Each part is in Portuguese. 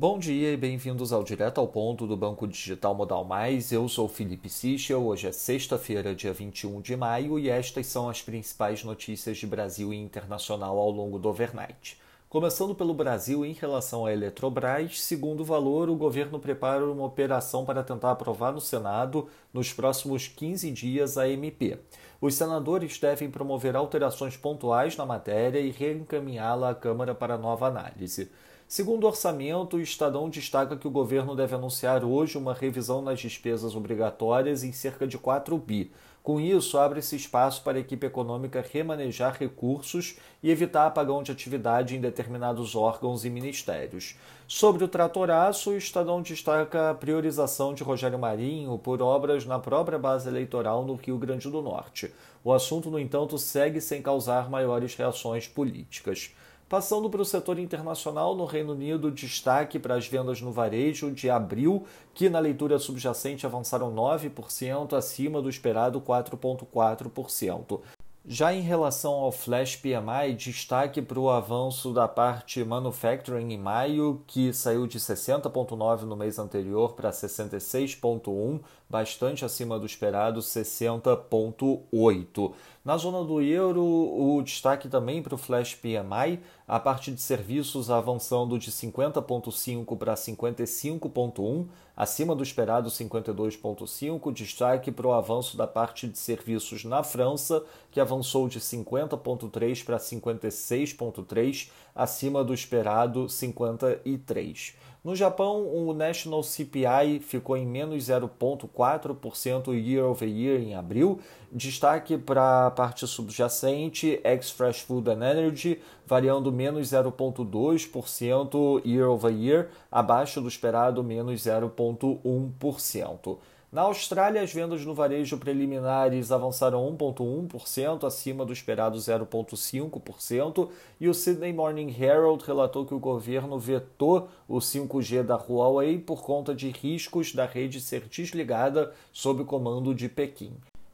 Bom dia e bem-vindos ao Direto ao Ponto do Banco Digital Modal Mais. Eu sou Felipe Sichel. Hoje é sexta-feira, dia 21 de maio, e estas são as principais notícias de Brasil e internacional ao longo do overnight. Começando pelo Brasil, em relação à Eletrobras, segundo o valor, o governo prepara uma operação para tentar aprovar no Senado, nos próximos 15 dias, a MP. Os senadores devem promover alterações pontuais na matéria e reencaminhá-la à Câmara para nova análise. Segundo o orçamento, o Estadão destaca que o governo deve anunciar hoje uma revisão nas despesas obrigatórias em cerca de 4 bi. Com isso, abre-se espaço para a equipe econômica remanejar recursos e evitar apagão de atividade em determinados órgãos e ministérios. Sobre o tratoraço, o Estadão destaca a priorização de Rogério Marinho por obras na própria base eleitoral no Rio Grande do Norte. O assunto, no entanto, segue sem causar maiores reações políticas. Passando para o setor internacional, no Reino Unido, destaque para as vendas no varejo de abril, que na leitura subjacente avançaram 9%, acima do esperado 4,4%. Já em relação ao Flash PMI, destaque para o avanço da parte manufacturing em maio, que saiu de 60,9 no mês anterior para 66,1, bastante acima do esperado 60,8. Na zona do euro, o destaque também para o Flash PMI, a parte de serviços avançando de 50,5 para 55,1, acima do esperado 52,5. Destaque para o avanço da parte de serviços na França, que avançou de 50,3 para 56,3, acima do esperado 53. No Japão, o National CPI ficou em menos 0,4% year over year em abril. Destaque para a parte subjacente, ex-Fresh Food and Energy, variando menos 0,2% year over year, abaixo do esperado menos 0,1%. Na Austrália, as vendas no varejo preliminares avançaram 1,1%, acima do esperado 0,5%, e o Sydney Morning Herald relatou que o governo vetou o 5G da Huawei por conta de riscos da rede ser desligada sob comando de Pequim.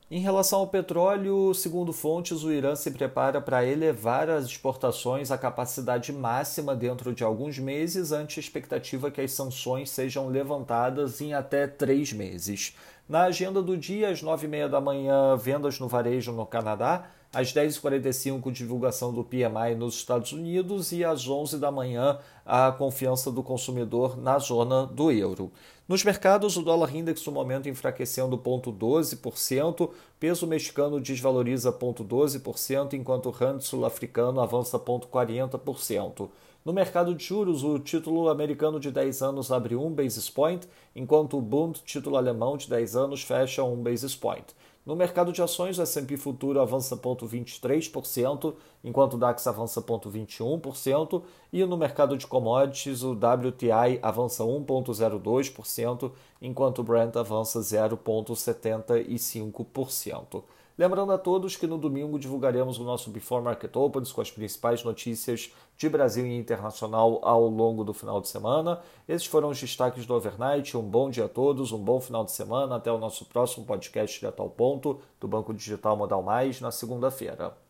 Em relação ao petróleo, segundo fontes, o Irã se prepara para elevar as exportações à capacidade máxima dentro de alguns meses, ante a expectativa que as sanções sejam levantadas em até três meses. Na agenda do dia, às nove e meia da manhã, vendas no varejo no Canadá, às 10h45, divulgação do PMI nos Estados Unidos e às 11 da manhã, a confiança do consumidor na zona do euro. Nos mercados, o dólar index no momento enfraquecendo 0,12%, peso mexicano desvaloriza 0,12%, enquanto o rand sul-africano avança 0,40%. No mercado de juros, o título americano de 10 anos abre 1 basis point, enquanto o Bund, título alemão de 10 anos, fecha 1 basis point. No mercado de ações, o S&P Futuro avança 0,23%, enquanto o DAX avança 0,21%, e no mercado de commodities, o WTI avança 1,02%, enquanto o Brent avança 0,75%. Lembrando a todos que no domingo divulgaremos o nosso Before Market Opens com as principais notícias de Brasil e internacional ao longo do final de semana. Esses foram os destaques do Overnight. Um bom dia a todos, um bom final de semana. Até o nosso próximo podcast direto ao ponto do Banco Digital Modal Mais na segunda-feira.